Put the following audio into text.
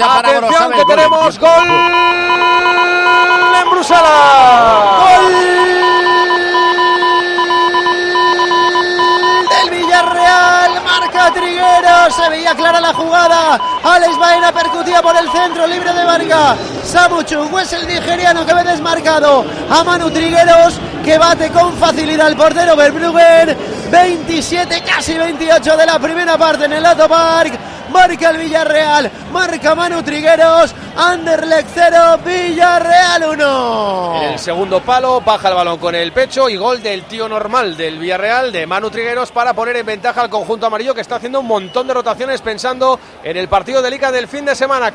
Atención que tenemos gol en Bruselas. Gol del Villarreal. Marca Trigueros. Se veía clara la jugada. Alex Baena percutía por el centro. Libre de Varga. Samu Chungu es el nigeriano que ve desmarcado a Manu Trigueros que bate con facilidad el portero Verbruggen. 27, casi 28 de la primera parte en el Lato Park. Marca el Villarreal, marca Manu Trigueros, Anderlecht 0, Villarreal 1. En el segundo palo baja el balón con el pecho y gol del tío normal del Villarreal de Manu Trigueros para poner en ventaja al conjunto amarillo que está haciendo un montón de rotaciones pensando en el partido de Liga del fin de semana.